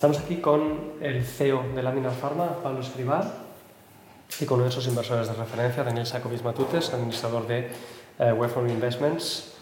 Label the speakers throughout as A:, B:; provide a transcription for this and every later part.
A: Estamos aquí con el CEO de Laminar Pharma, Pablo Escribá, y con uno de sus inversores de referencia, Daniel Sacobis Matutes, administrador de uh, Investments.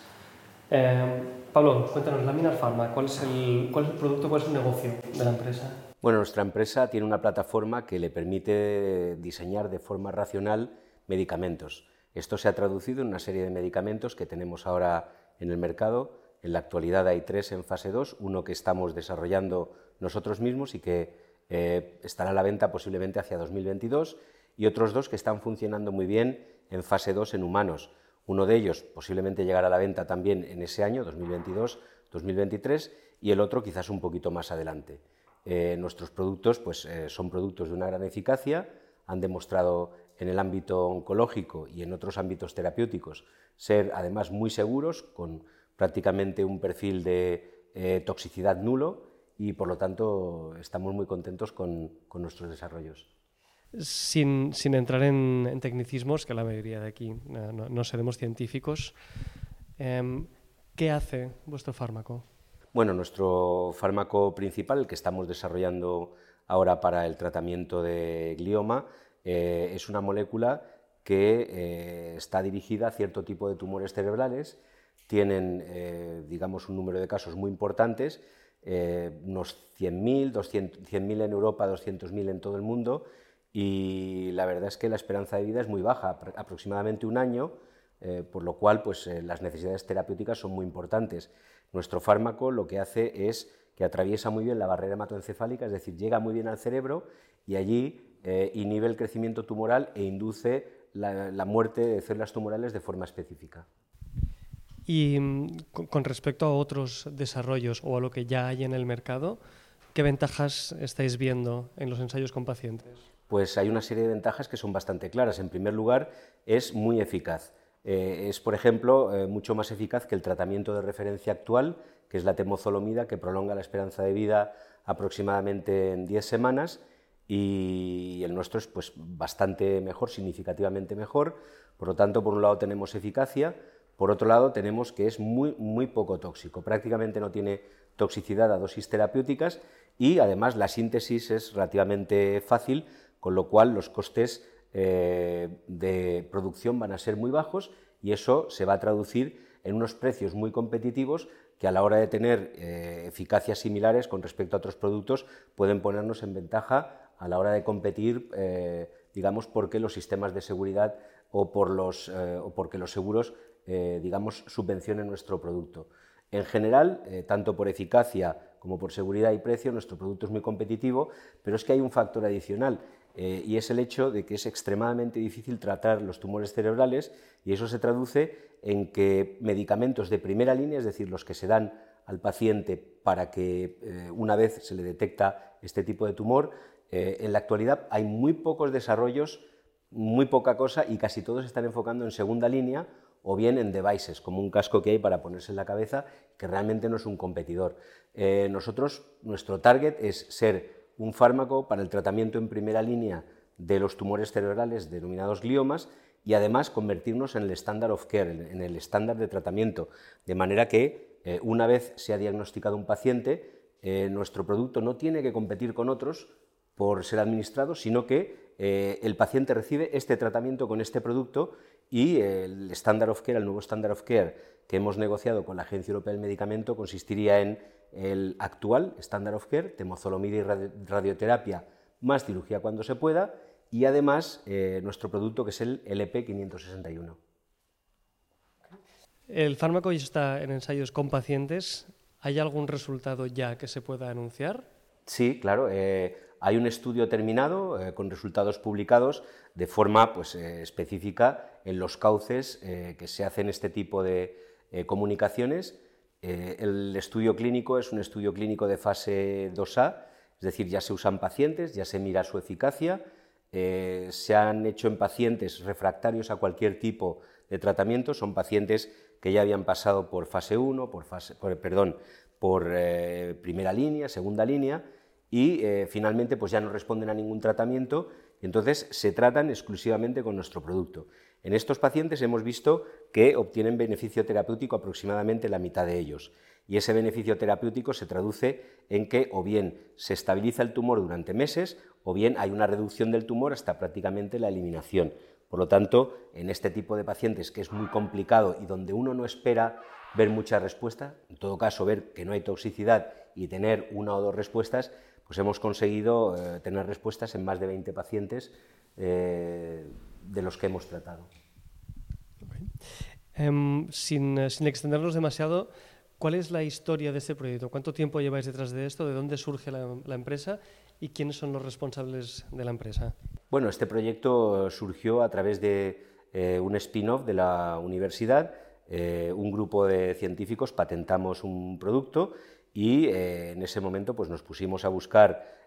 A: Eh, Pablo, cuéntanos, Laminar Pharma, ¿cuál es, el, ¿cuál es el producto, cuál es el negocio de la empresa?
B: Bueno, nuestra empresa tiene una plataforma que le permite diseñar de forma racional medicamentos. Esto se ha traducido en una serie de medicamentos que tenemos ahora en el mercado. En la actualidad hay tres en fase 2, uno que estamos desarrollando nosotros mismos y que eh, estará a la venta posiblemente hacia 2022 y otros dos que están funcionando muy bien en fase 2 en humanos. Uno de ellos posiblemente llegará a la venta también en ese año, 2022-2023, y el otro quizás un poquito más adelante. Eh, nuestros productos pues, eh, son productos de una gran eficacia, han demostrado en el ámbito oncológico y en otros ámbitos terapéuticos ser además muy seguros, con prácticamente un perfil de toxicidad nulo y por lo tanto estamos muy contentos con, con nuestros desarrollos.
A: Sin, sin entrar en, en, tecnicismos, que la mayoría de aquí no, no seremos científicos, eh, ¿qué hace vuestro fármaco?
B: Bueno, nuestro fármaco principal, el que estamos desarrollando ahora para el tratamiento de glioma, eh, es una molécula que eh, está dirigida a cierto tipo de tumores cerebrales, tienen, eh, digamos, un número de casos muy importantes eh, unos 100.000, 100.000 en Europa, 200.000 en todo el mundo y la verdad es que la esperanza de vida es muy baja, aproximadamente un año, eh, por lo cual pues, eh, las necesidades terapéuticas son muy importantes. Nuestro fármaco lo que hace es que atraviesa muy bien la barrera hematoencefálica, es decir, llega muy bien al cerebro y allí inhibe el crecimiento tumoral e induce la muerte de células tumorales de forma específica.
A: Y mm, con respecto a otros desarrollos o a lo que ya hay en el mercado, ¿qué ventajas estáis viendo en los ensayos con pacientes?
B: Pues hay una serie de ventajas que son bastante claras. En primer lugar, es muy eficaz. Eh, es, por ejemplo, eh, mucho más eficaz que el tratamiento de referencia actual, que es la temozolomida, que prolonga la esperanza de vida aproximadamente en 10 semanas, y el nuestro es pues, bastante mejor, significativamente mejor. Por lo tanto, por un lado tenemos eficacia, por otro lado, tenemos que es muy, muy poco tóxico, prácticamente no tiene toxicidad a dosis terapéuticas y además la síntesis es relativamente fácil, con lo cual los costes eh, de producción van a ser muy bajos y eso se va a traducir en unos precios muy competitivos que a la hora de tener eh, eficacias similares con respecto a otros productos pueden ponernos en ventaja a la hora de competir, eh, digamos, porque los sistemas de seguridad o, por los, o porque los seguros eh, digamos, subvencionen nuestro producto. En general, eh, tanto por eficacia como por seguridad y precio, nuestro producto es muy competitivo, pero es que hay un factor adicional eh, y es el hecho de que es extremadamente difícil tratar los tumores cerebrales y eso se traduce en que medicamentos de primera línea, es decir, los que se dan al paciente para que una vez se le detecta este tipo de tumor, en la actualidad hay muy pocos desarrollos, muy poca cosa y casi todos están enfocando en segunda línea o bien en devices, como un casco que hay para ponerse en la cabeza, que realmente no es un competidor. Eh, nosotros, nuestro target es ser un fármaco para el tratamiento en primera línea de los tumores cerebrales denominados gliomas y además convertirnos en el estándar of care, en el estándar de tratamiento, de manera que eh, una vez se ha diagnosticado un paciente, eh, nuestro producto no tiene que competir con otros por ser administrado, sino que el paciente recibe este tratamiento con este producto y el Standard of Care, el nuevo Standard of Care que hemos negociado con la Agencia Europea del Medicamento consistiría en el actual Standard of Care, temozolomida y radioterapia más cirugía cuando se pueda y además eh, nuestro producto que es el LP 561.
A: El fármaco ya está en ensayos con pacientes. ¿Hay algún resultado ya que se pueda anunciar?
B: Sí, claro. Eh, hay un estudio terminado eh, con resultados publicados de forma pues, eh, específica en los cauces eh, que se hacen este tipo de comunicaciones. el estudio clínico es un estudio clínico de fase 2A, es decir, ya se usan pacientes, ya se mira su eficacia, se han hecho en pacientes refractarios a cualquier tipo de tratamiento, son pacientes que ya habían pasado por fase 1, por, fase, perdón, por primera línea, segunda línea, y eh, finalmente pues ya no responden a ningún tratamiento y entonces se tratan exclusivamente con nuestro producto. En estos pacientes hemos visto que obtienen beneficio terapéutico aproximadamente la mitad de ellos. Y ese beneficio terapéutico se traduce en que o bien se estabiliza el tumor durante meses o bien hay una reducción del tumor hasta prácticamente la eliminación. Por lo tanto, en este tipo de pacientes que es muy complicado y donde uno no espera ver mucha respuesta, en todo caso ver que no hay toxicidad y tener una o dos respuestas, pues hemos conseguido eh, tener respuestas en más de 20 pacientes eh, de los que hemos tratado.
A: Em, sin, eh, sin, extendernos demasiado, ¿cuál es la historia de este proyecto? ¿Cuánto tiempo lleváis detrás de esto? ¿De dónde surge la, la empresa? ¿Y quiénes son los responsables de la empresa?
B: Bueno, este proyecto surgió a través de eh, un spin-off de la universidad. Un grupo de científicos patentamos un producto y eh, en ese momento pues, nos pusimos a buscar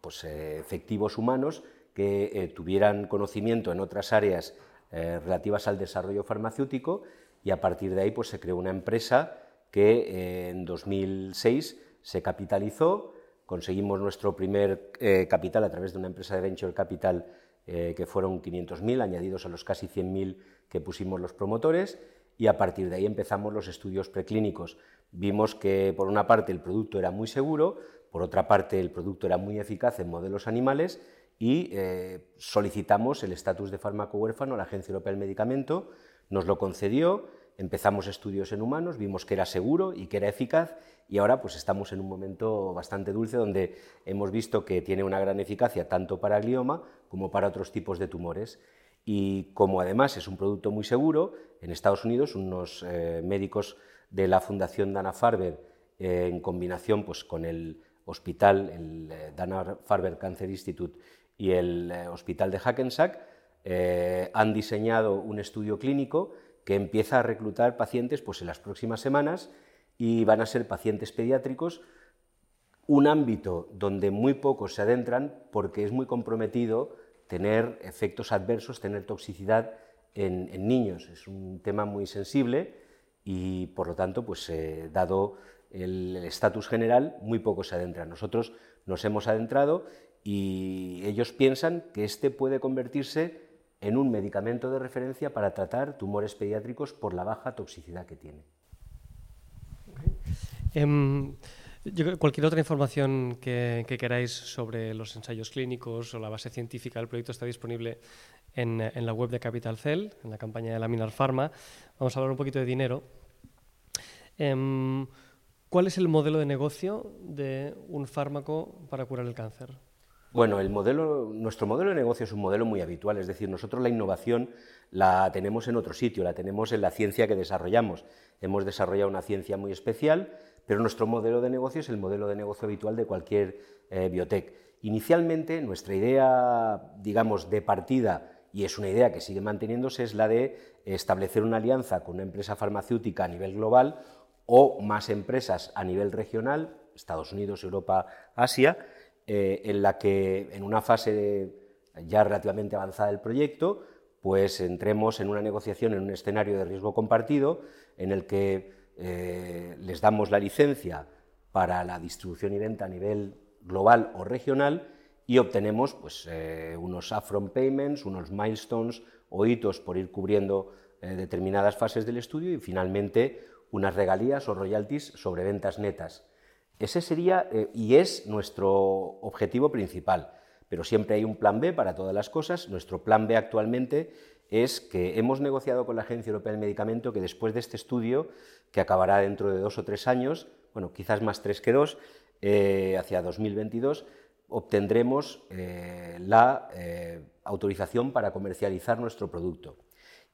B: pues, efectivos humanos que tuvieran conocimiento en otras áreas relativas al desarrollo farmacéutico y a partir de ahí pues, se creó una empresa que en 2006 se capitalizó. Conseguimos nuestro primer eh, capital a través de una empresa de venture capital eh, que fueron 500.000, añadidos a los casi 100.000 que pusimos los promotores, y a partir de ahí empezamos los estudios preclínicos. Vimos que, por una parte, el producto era muy seguro, por otra parte, el producto era muy eficaz en modelos animales, y eh, solicitamos el estatus de fármaco huérfano a la Agencia Europea del Medicamento, nos lo concedió, empezamos estudios en humanos, vimos que era seguro y que era eficaz y ahora pues estamos en un momento bastante dulce donde hemos visto que tiene una gran eficacia tanto para glioma como para otros tipos de tumores. Y como además es un producto muy seguro, en Estados Unidos unos eh, médicos de la Fundación Dana-Farber eh, en combinación pues, con el hospital, el eh, Dana-Farber Cancer Institute y el hospital de Hackensack, han diseñado un estudio clínico que empieza a reclutar pacientes pues, en las próximas semanas y van a ser pacientes pediátricos, un ámbito donde muy pocos se adentran porque es muy comprometido tener efectos adversos, tener toxicidad en, niños. Es un tema muy sensible y por lo tanto, pues eh, dado el estatus general, muy pocos se adentran. Nosotros nos hemos adentrado y ellos piensan que este puede convertirse en un medicamento de referencia para tratar tumores pediátricos por la baja toxicidad que tiene.
A: Cualquier otra información que, queráis sobre los ensayos clínicos o la base científica del proyecto está disponible en, la web de Capital Cell, en la campaña de Laminar Pharma. Vamos a hablar un poquito de dinero. Em, ¿Cuál es el modelo de negocio de un fármaco para curar el cáncer?
B: Bueno, el modelo, nuestro modelo de negocio es un modelo muy habitual, es decir, nosotros la innovación la tenemos en otro sitio, la tenemos en la ciencia que desarrollamos. Hemos desarrollado una ciencia muy especial, pero nuestro modelo de negocio es el modelo de negocio habitual de cualquier eh, biotech. Inicialmente, nuestra idea, digamos, de partida, y es una idea que sigue manteniéndose, es la de establecer una alianza con una empresa farmacéutica a nivel global o más empresas a nivel regional, Estados Unidos, Europa, Asia, eh, en la que en una fase ya relativamente avanzada del proyecto, pues entremos en una negociación, en un escenario de riesgo compartido, en el que eh, les damos la licencia para la distribución y venta a nivel global o regional y obtenemos pues, eh, unos upfront payments, unos milestones o hitos por ir cubriendo determinadas fases del estudio y finalmente unas regalías o royalties sobre ventas netas. Ese sería eh, y es nuestro objetivo principal, pero siempre hay un plan B para todas las cosas. Nuestro plan B actualmente es que hemos negociado con la Agencia Europea del Medicamento que después de este estudio, que acabará dentro de dos o tres años, bueno, quizás más tres que dos, eh, hacia 2022, obtendremos eh, la autorización para comercializar nuestro producto.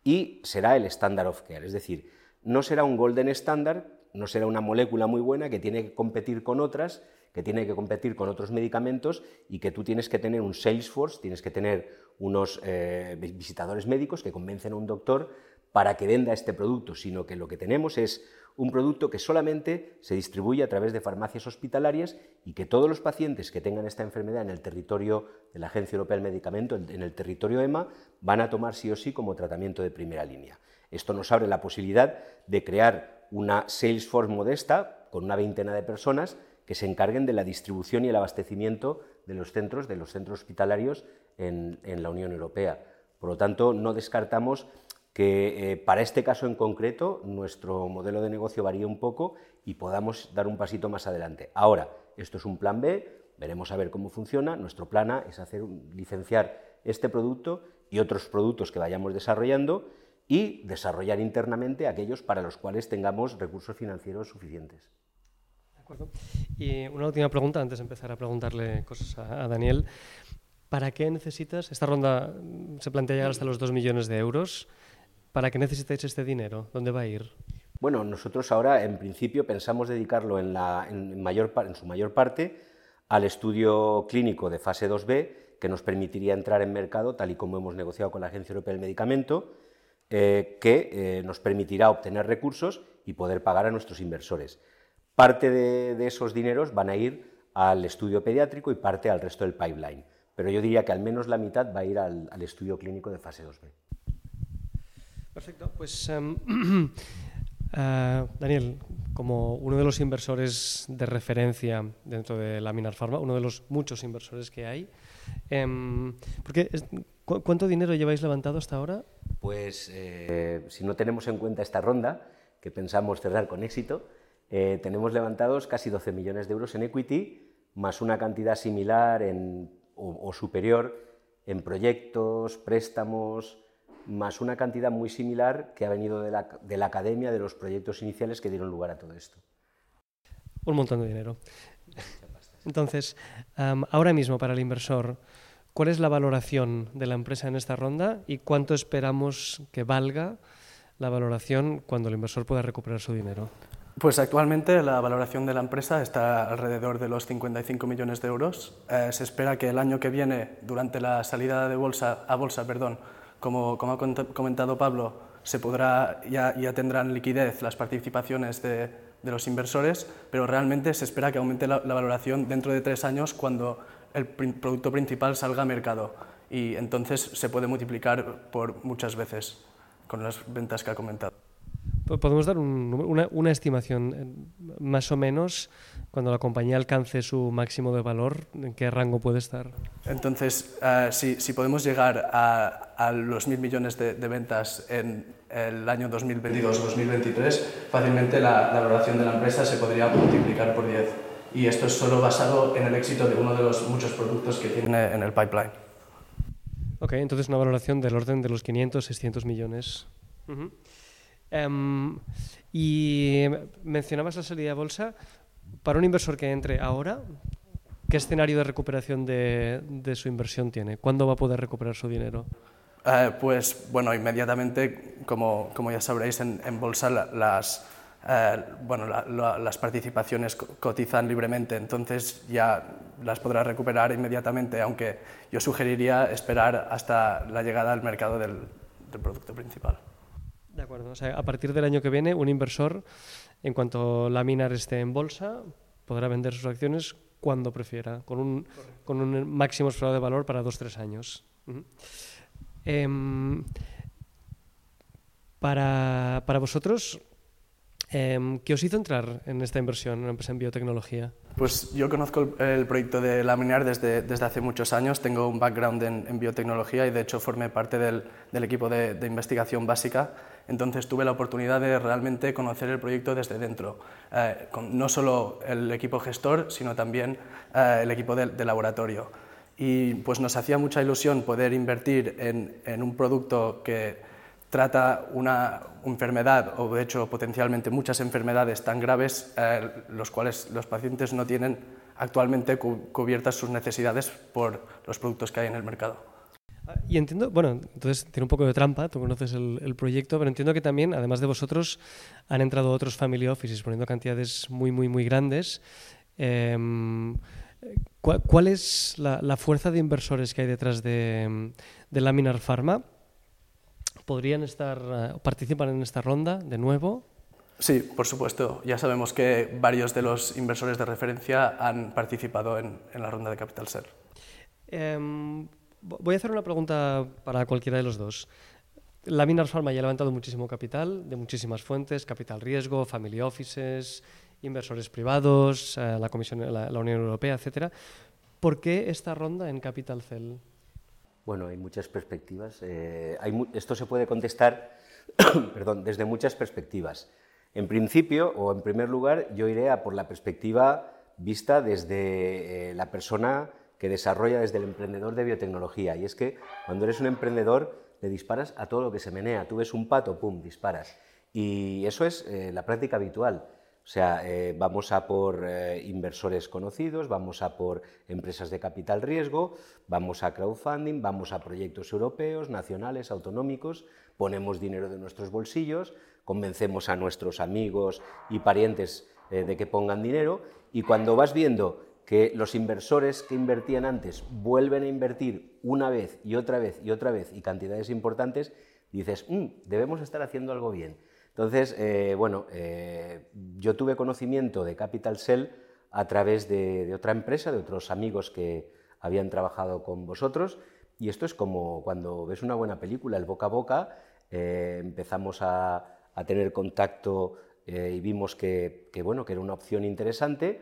B: Y será el standard of care, es decir, no será un golden standard, no será una molécula muy buena que tiene que competir con otras, que tiene que competir con otros medicamentos y que tú tienes que tener un sales force, tienes que tener unos eh, visitadores médicos que convencen a un doctor para que venda este producto, sino que lo que tenemos es un producto que solamente se distribuye a través de farmacias hospitalarias y que todos los pacientes que tengan esta enfermedad en el territorio de la Agencia Europea del Medicamento, en el territorio EMA, van a tomar sí o sí como tratamiento de primera línea. Esto nos abre la posibilidad de crear una Salesforce modesta con una veintena de personas que se encarguen de la distribución y el abastecimiento de los centros, de los centros hospitalarios en, la Unión Europea. Por lo tanto, no descartamos que eh, para este caso en concreto nuestro modelo de negocio varíe un poco y podamos dar un pasito más adelante. Ahora, esto es un plan B, veremos a ver cómo funciona. Nuestro plan A es hacer, licenciar este producto y otros productos que vayamos desarrollando y desarrollar internamente aquellos para los cuales tengamos recursos financieros suficientes.
A: De acuerdo. Y una última pregunta antes de empezar a preguntarle cosas a, Daniel. ¿Para qué necesitas? Esta ronda se plantea llegar hasta los 2 millones de euros. ¿Para qué necesitáis este dinero? ¿Dónde va a ir?
B: Bueno, nosotros ahora en principio pensamos dedicarlo en su mayor parte al estudio clínico de fase 2B que nos permitiría entrar en mercado, tal y como hemos negociado con la Agencia Europea del Medicamento, eh, que eh, nos permitirá obtener recursos y poder pagar a nuestros inversores. Parte de, esos dineros van a ir al estudio pediátrico y parte al resto del pipeline, pero yo diría que al menos la mitad va a ir al, estudio clínico de fase 2B.
A: Perfecto, pues em, eh, Daniel, como uno de los inversores de referencia dentro de Laminar Pharma, uno de los muchos inversores que hay, em, porque ¿Cuánto dinero lleváis levantado hasta ahora?
B: Pues eh, si no tenemos en cuenta esta ronda, que pensamos cerrar con éxito, eh, tenemos levantados casi 12 millones de euros en equity, más una cantidad similar o, superior en proyectos, préstamos, más una cantidad muy similar que ha venido de la, academia, de los proyectos iniciales que dieron lugar a todo esto.
A: Un montón de dinero. Entonces, ahora mismo para el inversor, ¿Cuál es la valoración de la empresa en esta ronda y cuánto esperamos que valga la valoración cuando el inversor pueda recuperar su dinero?
C: Pues actualmente la valoración de la empresa está alrededor de los 55 millones de euros. Eh, se espera que el año que viene, durante la salida de bolsa, a bolsa, perdón, como, ha comentado Pablo, se podrá, ya, ya tendrán liquidez las participaciones de, los inversores, pero realmente se espera que aumente la, la valoración dentro de tres años cuando el producto principal salga a mercado y entonces se puede multiplicar por muchas veces con las ventas que ha comentado.
A: ¿Podemos dar una, estimación, eh, más o menos, cuando la compañía alcance su máximo de valor, en qué rango puede estar?
C: Entonces, eh, si, podemos llegar a, los mil millones de, ventas en el año 2022-2023, fácilmente la, la valoración de la empresa se podría multiplicar por 10 y esto es solo basado en el éxito de uno de los muchos productos que tiene en el pipeline.
A: Ok, entonces una valoración del orden de los 500, 600 millones. Em, y mencionabas la salida de bolsa. Para un inversor que entre ahora, ¿qué escenario de recuperación de, su inversión tiene? ¿Cuándo va a poder recuperar su dinero?
C: Eh, pues bueno, inmediatamente, como, ya sabréis, en, bolsa eh, las participaciones cotizan libremente, entonces ya las podrá recuperar inmediatamente, aunque yo sugeriría esperar hasta la llegada al mercado del, producto principal.
A: Acuerdo, a partir del año que viene, un inversor, en cuanto Laminar esté en bolsa, podrá vender sus acciones cuando prefiera, con un, máximo esperado de valor para dos tres años. Em, para, para vosotros, Em, ¿Qué os hizo entrar en esta inversión en una empresa en biotecnología?
C: Pues yo conozco el, proyecto de Laminar desde, desde, hace muchos años, tengo un background en, biotecnología y de hecho formé parte del, equipo de, investigación básica, entonces tuve la oportunidad de realmente conocer el proyecto desde dentro, eh, no solo el equipo gestor, sino también eh, el equipo de, laboratorio. Y pues nos hacía mucha ilusión poder invertir en un producto que trata una enfermedad o de hecho potencialmente muchas enfermedades tan graves eh, los cuales los pacientes no tienen actualmente cubiertas sus necesidades por los productos que hay en el mercado.
A: Y entiendo, bueno, entonces tiene un poco de trampa, tú conoces el, proyecto, pero entiendo que también, además de vosotros, han entrado otros family offices poniendo cantidades muy, muy, muy grandes. Em, ¿cuál, es la, fuerza de inversores que hay detrás de, de Laminar Pharma? Podrían estar, eh, participar en esta ronda de nuevo.
C: Sí, por supuesto. Ya sabemos que varios de los inversores de referencia han participado en, la ronda de Capital Ser.
A: Em, voy a hacer una pregunta para cualquiera de los dos. La Minar Pharma ya ha levantado muchísimo capital de muchísimas fuentes, capital riesgo, family offices, inversores privados, eh, la Comisión, la, Unión Europea, etcétera. ¿Por qué esta ronda en Capital Cell?
B: Bueno, hay muchas perspectivas. Eh, esto se puede contestar perdón, desde muchas perspectivas. En principio, o en primer lugar, yo iré por la perspectiva vista desde eh, la persona que desarrolla, desde el emprendedor de biotecnología. Y es que cuando eres un emprendedor, le disparas a todo lo que se menea. Tú ves un pato, pum, disparas. Y eso es eh, la práctica habitual. O sea, eh, vamos a por eh, inversores conocidos, vamos a por empresas de capital riesgo, vamos a crowdfunding, vamos a proyectos europeos, nacionales, autonómicos, ponemos dinero de nuestros bolsillos, convencemos a nuestros amigos y parientes eh, de que pongan dinero y cuando vas viendo que los inversores que invertían antes vuelven a invertir una vez y otra vez y otra vez y cantidades importantes, dices, mm, debemos estar haciendo algo bien. Entonces, eh, bueno, eh, yo tuve conocimiento de Capital Cell a través de, otra empresa, de otros amigos que habían trabajado con vosotros, y esto es como cuando ves una buena película, el boca a boca, eh, empezamos a, tener contacto y vimos que, bueno, que era una opción interesante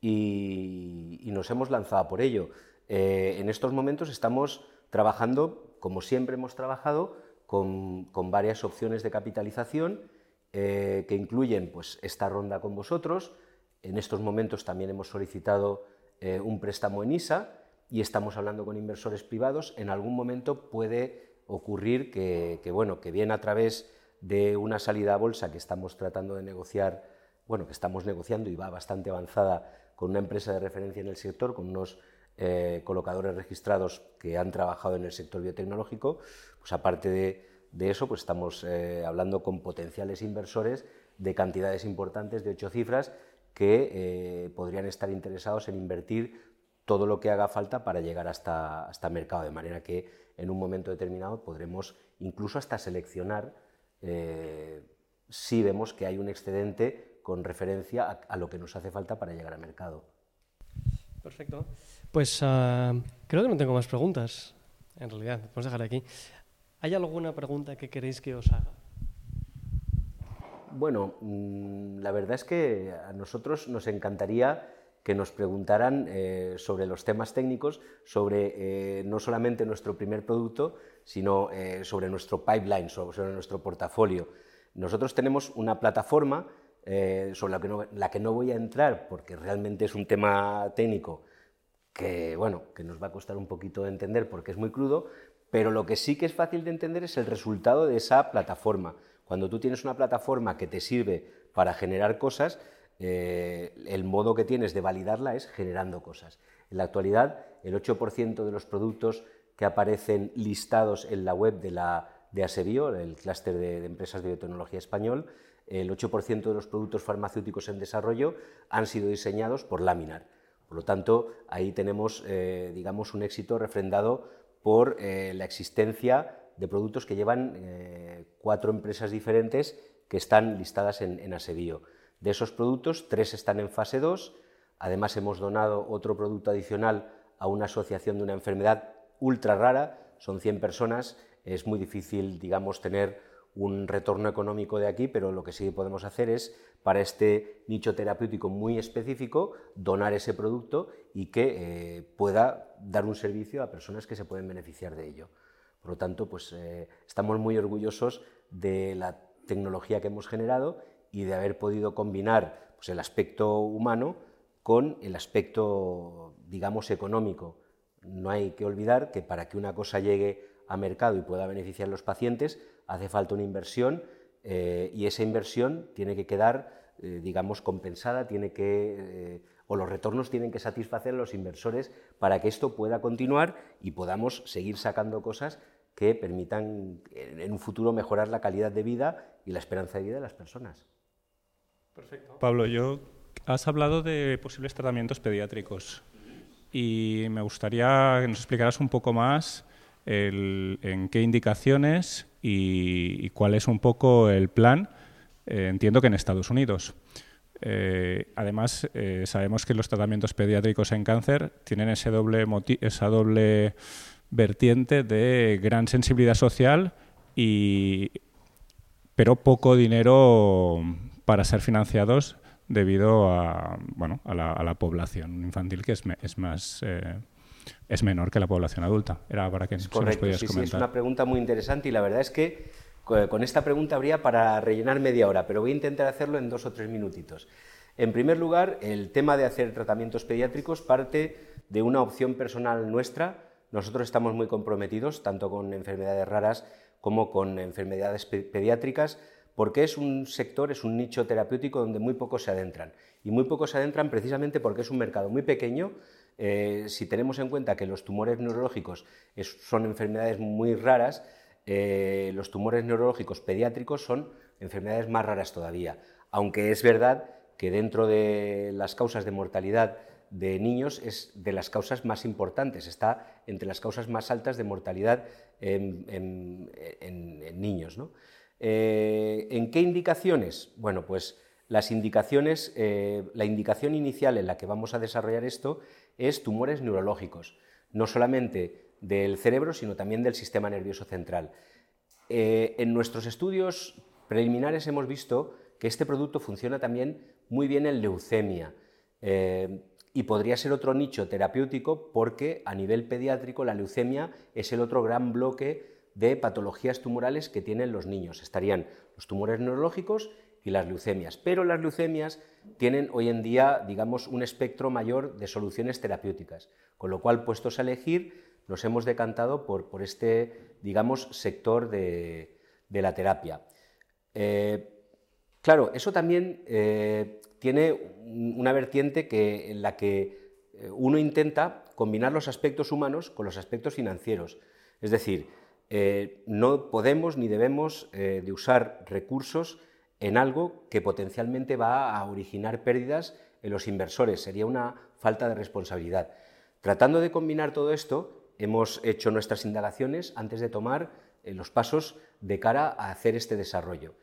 B: y, nos hemos lanzado por ello. en estos momentos estamos trabajando, como siempre hemos trabajado, con, con varias opciones de capitalización eh, que incluyen pues, esta ronda con vosotros. En estos momentos también hemos solicitado eh, un préstamo en ISA y estamos hablando con inversores privados. En algún momento puede ocurrir que, bueno, que bien a través de una salida a bolsa que estamos tratando de negociar, bueno, que estamos negociando y va bastante avanzada con una empresa de referencia en el sector, con unos eh, colocadores registrados que han trabajado en el sector biotecnológico, pues aparte de de eso, pues estamos eh, hablando con potenciales inversores de cantidades importantes, de ocho cifras, que eh, podrían estar interesados en invertir todo lo que haga falta para llegar hasta, hasta mercado, de manera que en un momento determinado podremos incluso hasta seleccionar eh, si vemos que hay un excedente con referencia a, lo que nos hace falta para llegar a mercado.
A: Perfecto. Pues ah, creo que no tengo más preguntas, en realidad. A dejar aquí. ¿Hay alguna pregunta que queréis que os haga?
B: Bueno, mm, la verdad es que a nosotros nos encantaría que nos preguntaran eh, sobre los temas técnicos, sobre eh, no solamente nuestro primer producto, sino eh, sobre nuestro pipeline, sobre, nuestro portafolio. Nosotros tenemos una plataforma sobre la que, no, la que no voy a entrar porque realmente es un tema técnico que, bueno, que nos va a costar un poquito de entender porque es muy crudo, pero lo que sí que es fácil de entender es el resultado de esa plataforma. Cuando tú tienes una plataforma que te sirve para generar cosas, eh, el modo que tienes de validarla es generando cosas. En la actualidad, el 8% de los productos que aparecen listados en la web de, la, de Asebio, el clúster de, empresas de biotecnología español, el 8% de los productos farmacéuticos en desarrollo han sido diseñados por Laminar. Por lo tanto, ahí tenemos, eh, digamos, un éxito refrendado por eh, la existencia de productos que llevan eh, cuatro empresas diferentes que están listadas en, en Asebio. De esos productos, tres están en fase 2. Además, hemos donado otro producto adicional a una asociación de una enfermedad ultra rara. Son 100 personas. Es muy difícil, digamos, tener un retorno económico de aquí, pero lo que sí podemos hacer es, para este nicho terapéutico muy específico, donar ese producto y que eh, pueda dar un servicio a personas que se pueden beneficiar de ello. Por lo tanto, pues, eh, estamos muy orgullosos de la tecnología que hemos generado y de haber podido combinar pues, el aspecto humano con el aspecto, digamos, económico. No hay que olvidar que para que una cosa llegue a mercado y pueda beneficiar a los pacientes, hace falta una inversión eh, y esa inversión tiene que quedar, eh, digamos, compensada, tiene que, eh, o los retornos tienen que satisfacer a los inversores para que esto pueda continuar y podamos seguir sacando cosas que permitan en un futuro mejorar la calidad de vida y la esperanza de vida de las personas.
D: Perfecto. Pablo, yo has hablado de posibles tratamientos pediátricos y me gustaría que nos explicaras un poco más en qué indicaciones y, cuál es un poco el plan, eh, entiendo que en Estados Unidos. Eh, además, eh, sabemos que los tratamientos pediátricos en cáncer tienen ese doble esa doble vertiente de gran sensibilidad social y pero poco dinero para ser financiados debido a, bueno, a, la, población infantil que es, es más es menor que la población adulta. Era para que
B: correcto, sí, Sí, es una pregunta muy interesante y la verdad es que con esta pregunta habría para rellenar media hora, pero voy a intentar hacerlo en dos o tres minutitos. En primer lugar, el tema de hacer tratamientos pediátricos parte de una opción personal nuestra. Nosotros estamos muy comprometidos tanto con enfermedades raras como con enfermedades pediátricas porque es un sector, es un nicho terapéutico donde muy pocos se adentran. Y muy pocos se adentran precisamente porque es un mercado muy pequeño. Eh, si tenemos en cuenta que los tumores neurológicos son enfermedades muy raras, eh, los tumores neurológicos pediátricos son enfermedades más raras todavía. Aunque es verdad que dentro de las causas de mortalidad de niños es de las causas más importantes, está entre las causas más altas de mortalidad en, niños. Eh, ¿En qué indicaciones? Bueno, pues las indicaciones, la indicación inicial en la que vamos a desarrollar esto es tumores neurológicos, no solamente del cerebro, sino también del sistema nervioso central. Eh, en nuestros estudios preliminares hemos visto que este producto funciona también muy bien en leucemia y podría ser otro nicho terapéutico porque a nivel pediátrico la leucemia es el otro gran bloque de patologías tumorales que tienen los niños. Estarían los tumores neurológicos y las leucemias. Pero las leucemias tienen hoy en día, digamos, un espectro mayor de soluciones terapéuticas, con lo cual, puestos a elegir, nos hemos decantado por, este, digamos, sector de, la terapia. Eh, claro, eso también eh, tiene una vertiente que, en la que eh, uno intenta combinar los aspectos humanos con los aspectos financieros. Es decir, no podemos ni debemos de usar recursos en algo que potencialmente va a originar pérdidas en los inversores. Sería una falta de responsabilidad. Tratando de combinar todo esto, hemos hecho nuestras indagaciones antes de tomar eh, los pasos de cara a hacer este desarrollo.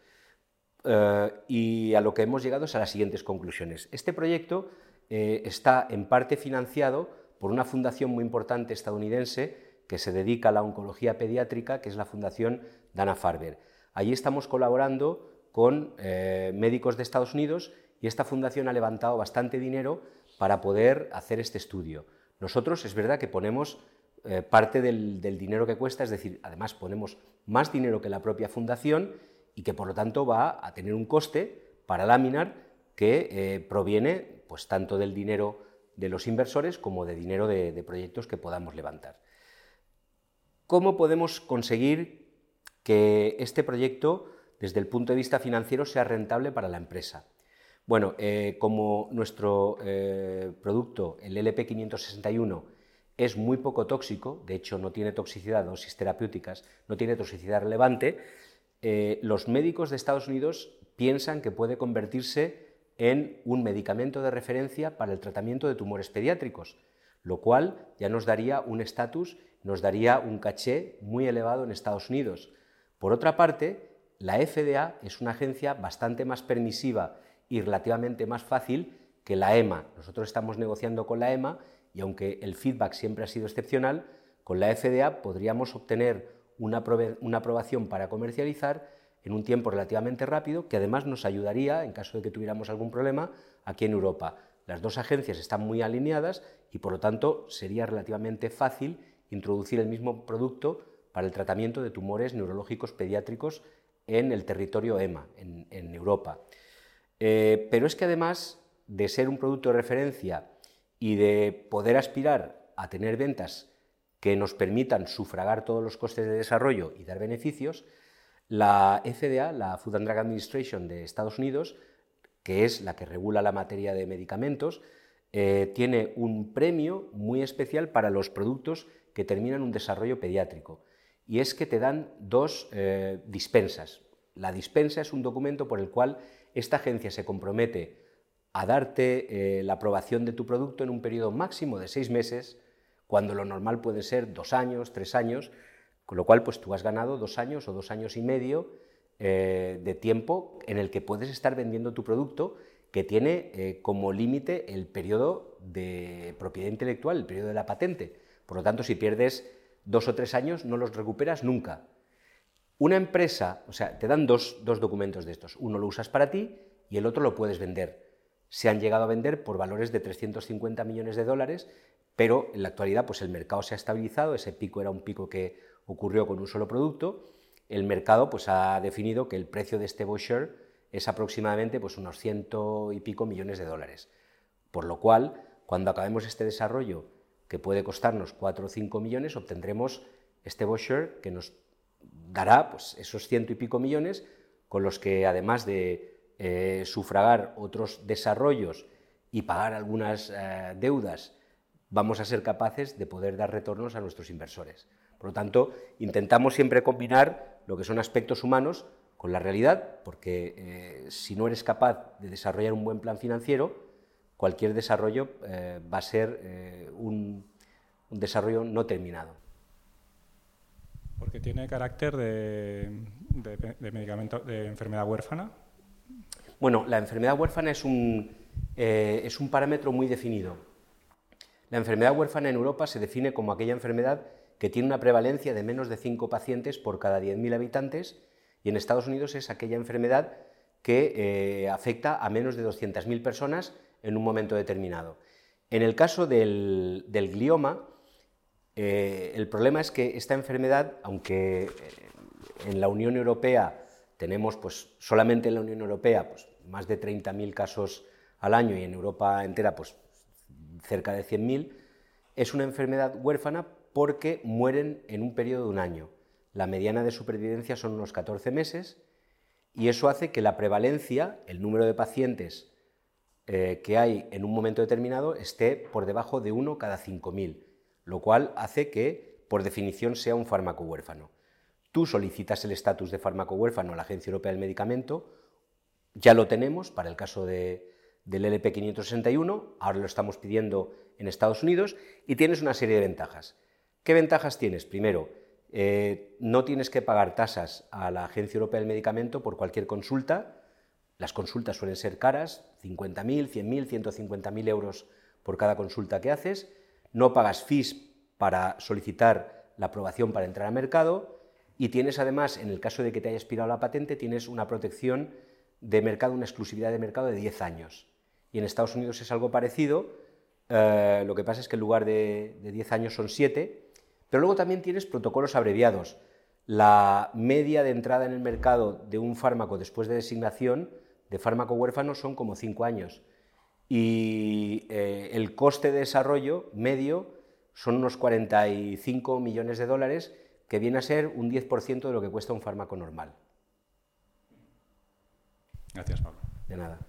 B: y a lo que hemos llegado es a las siguientes conclusiones. Este proyecto está en parte financiado por una fundación muy importante estadounidense que se dedica a la oncología pediátrica, que es la Fundación Dana Farber. Allí estamos colaborando con eh, médicos de Estados Unidos y esta fundación ha levantado bastante dinero para poder hacer este estudio. Nosotros es verdad que ponemos eh, parte del, dinero que cuesta, es decir, además ponemos más dinero que la propia fundación y que por lo tanto va a tener un coste para Laminar que eh, proviene pues, tanto del dinero de los inversores como de dinero de proyectos que podamos levantar. ¿Cómo podemos conseguir que este proyecto, desde el punto de vista financiero, sea rentable para la empresa? Bueno, eh, como nuestro eh, producto, el LP561, es muy poco tóxico, de hecho no tiene toxicidad, dosis terapéuticas, no tiene toxicidad relevante, eh, los médicos de Estados Unidos piensan que puede convertirse en un medicamento de referencia para el tratamiento de tumores pediátricos, lo cual ya nos daría un estatus nos daría un caché muy elevado en Estados Unidos. Por otra parte, la FDA es una agencia bastante más permisiva y relativamente más fácil que la EMA. Nosotros estamos negociando con la EMA y aunque el feedback siempre ha sido excepcional, con la FDA podríamos obtener una, aprobación para comercializar en un tiempo relativamente rápido, que además nos ayudaría, en caso de que tuviéramos algún problema, aquí en Europa. Las dos agencias están muy alineadas y por lo tanto sería relativamente fácil introducir el mismo producto para el tratamiento de tumores neurológicos pediátricos en el territorio EMA, en, Europa. Eh, pero es que además de ser un producto de referencia y de poder aspirar a tener ventas que nos permitan sufragar todos los costes de desarrollo y dar beneficios, la FDA, la Food and Drug Administration de Estados Unidos, que es la que regula la materia de medicamentos, eh, tiene un premio muy especial para los productos que terminan un desarrollo pediátrico. Y es que te dan dos eh, dispensas. La dispensa es un documento por el cual esta agencia se compromete a darte eh, la aprobación de tu producto en un periodo máximo de seis meses, cuando lo normal puede ser dos años, tres años, con lo cual pues tú has ganado dos años o dos años y medio eh, de tiempo en el que puedes estar vendiendo tu producto que tiene como límite el periodo de propiedad intelectual, el periodo de la patente. Por lo tanto, si pierdes dos o tres años, no los recuperas nunca. Una empresa, o sea, te dan dos, documentos de estos. Uno lo usas para ti y el otro lo puedes vender. Se han llegado a vender por valores de 350 millones de dólares pero en la actualidad pues el mercado se ha estabilizado, ese pico era un pico que ocurrió con un solo producto, el mercado pues ha definido que el precio de este voucher es aproximadamente pues unos ciento y pico millones de dólares, por lo cual cuando acabemos este desarrollo que puede costarnos 4 o 5 millones, obtendremos este voucher que nos dará pues, esos ciento y pico millones con los que además de eh, sufragar otros desarrollos y pagar algunas eh, deudas, vamos a ser capaces de poder dar retornos a nuestros inversores. Por lo tanto, intentamos siempre combinar lo que son aspectos humanos con la realidad, porque eh, si no eres capaz de desarrollar un buen plan financiero, cualquier desarrollo va a ser un desarrollo no terminado.
D: Porque tiene carácter de, medicamento, de enfermedad huérfana.
B: Bueno, la enfermedad huérfana es un, eh, es un parámetro muy definido. La enfermedad huérfana en Europa se define como aquella enfermedad que tiene una prevalencia de menos de 5 pacientes por cada 10.000 habitantes y en Estados Unidos es aquella enfermedad que eh, afecta a menos de 200.000 personas en un momento determinado. En el caso del glioma, eh, el problema es que esta enfermedad, aunque eh, en la Unión Europea tenemos, pues solamente en la Unión Europea, pues más de 30.000 casos al año y en Europa entera, pues cerca de 100.000, es una enfermedad huérfana porque mueren en un periodo de un año. La mediana de supervivencia son unos 14 meses y eso hace que la prevalencia, el número de pacientes eh, que hay en un momento determinado, esté por debajo de uno cada 5.000 lo cual hace que, por definición, sea un fármaco huérfano. Tú solicitas el estatus de fármaco huérfano a la Agencia Europea del Medicamento, ya lo tenemos para el caso del LP561, ahora lo estamos pidiendo en Estados Unidos y tienes una serie de ventajas. ¿Qué ventajas tienes? Primero, eh, no tienes que pagar tasas a la Agencia Europea del Medicamento por cualquier consulta. Las consultas suelen ser caras, 50.000, 100.000, 150.000 euros por cada consulta que haces no pagas fees para solicitar la aprobación para entrar al mercado y tienes además, en el caso de que te haya expirado la patente, tienes una protección de mercado, una exclusividad de mercado de 10 años. Y en Estados Unidos es algo parecido, eh, lo que pasa es que en lugar de, de 10 años son 7, pero luego también tienes protocolos abreviados. La media de entrada en el mercado de un fármaco después de designación de fármaco huérfano son como 5 años y eh, el coste de desarrollo medio son unos 45 millones de dólares, que viene a ser un 10% de lo que cuesta un fármaco normal.
D: Gracias, Pablo.
B: De nada.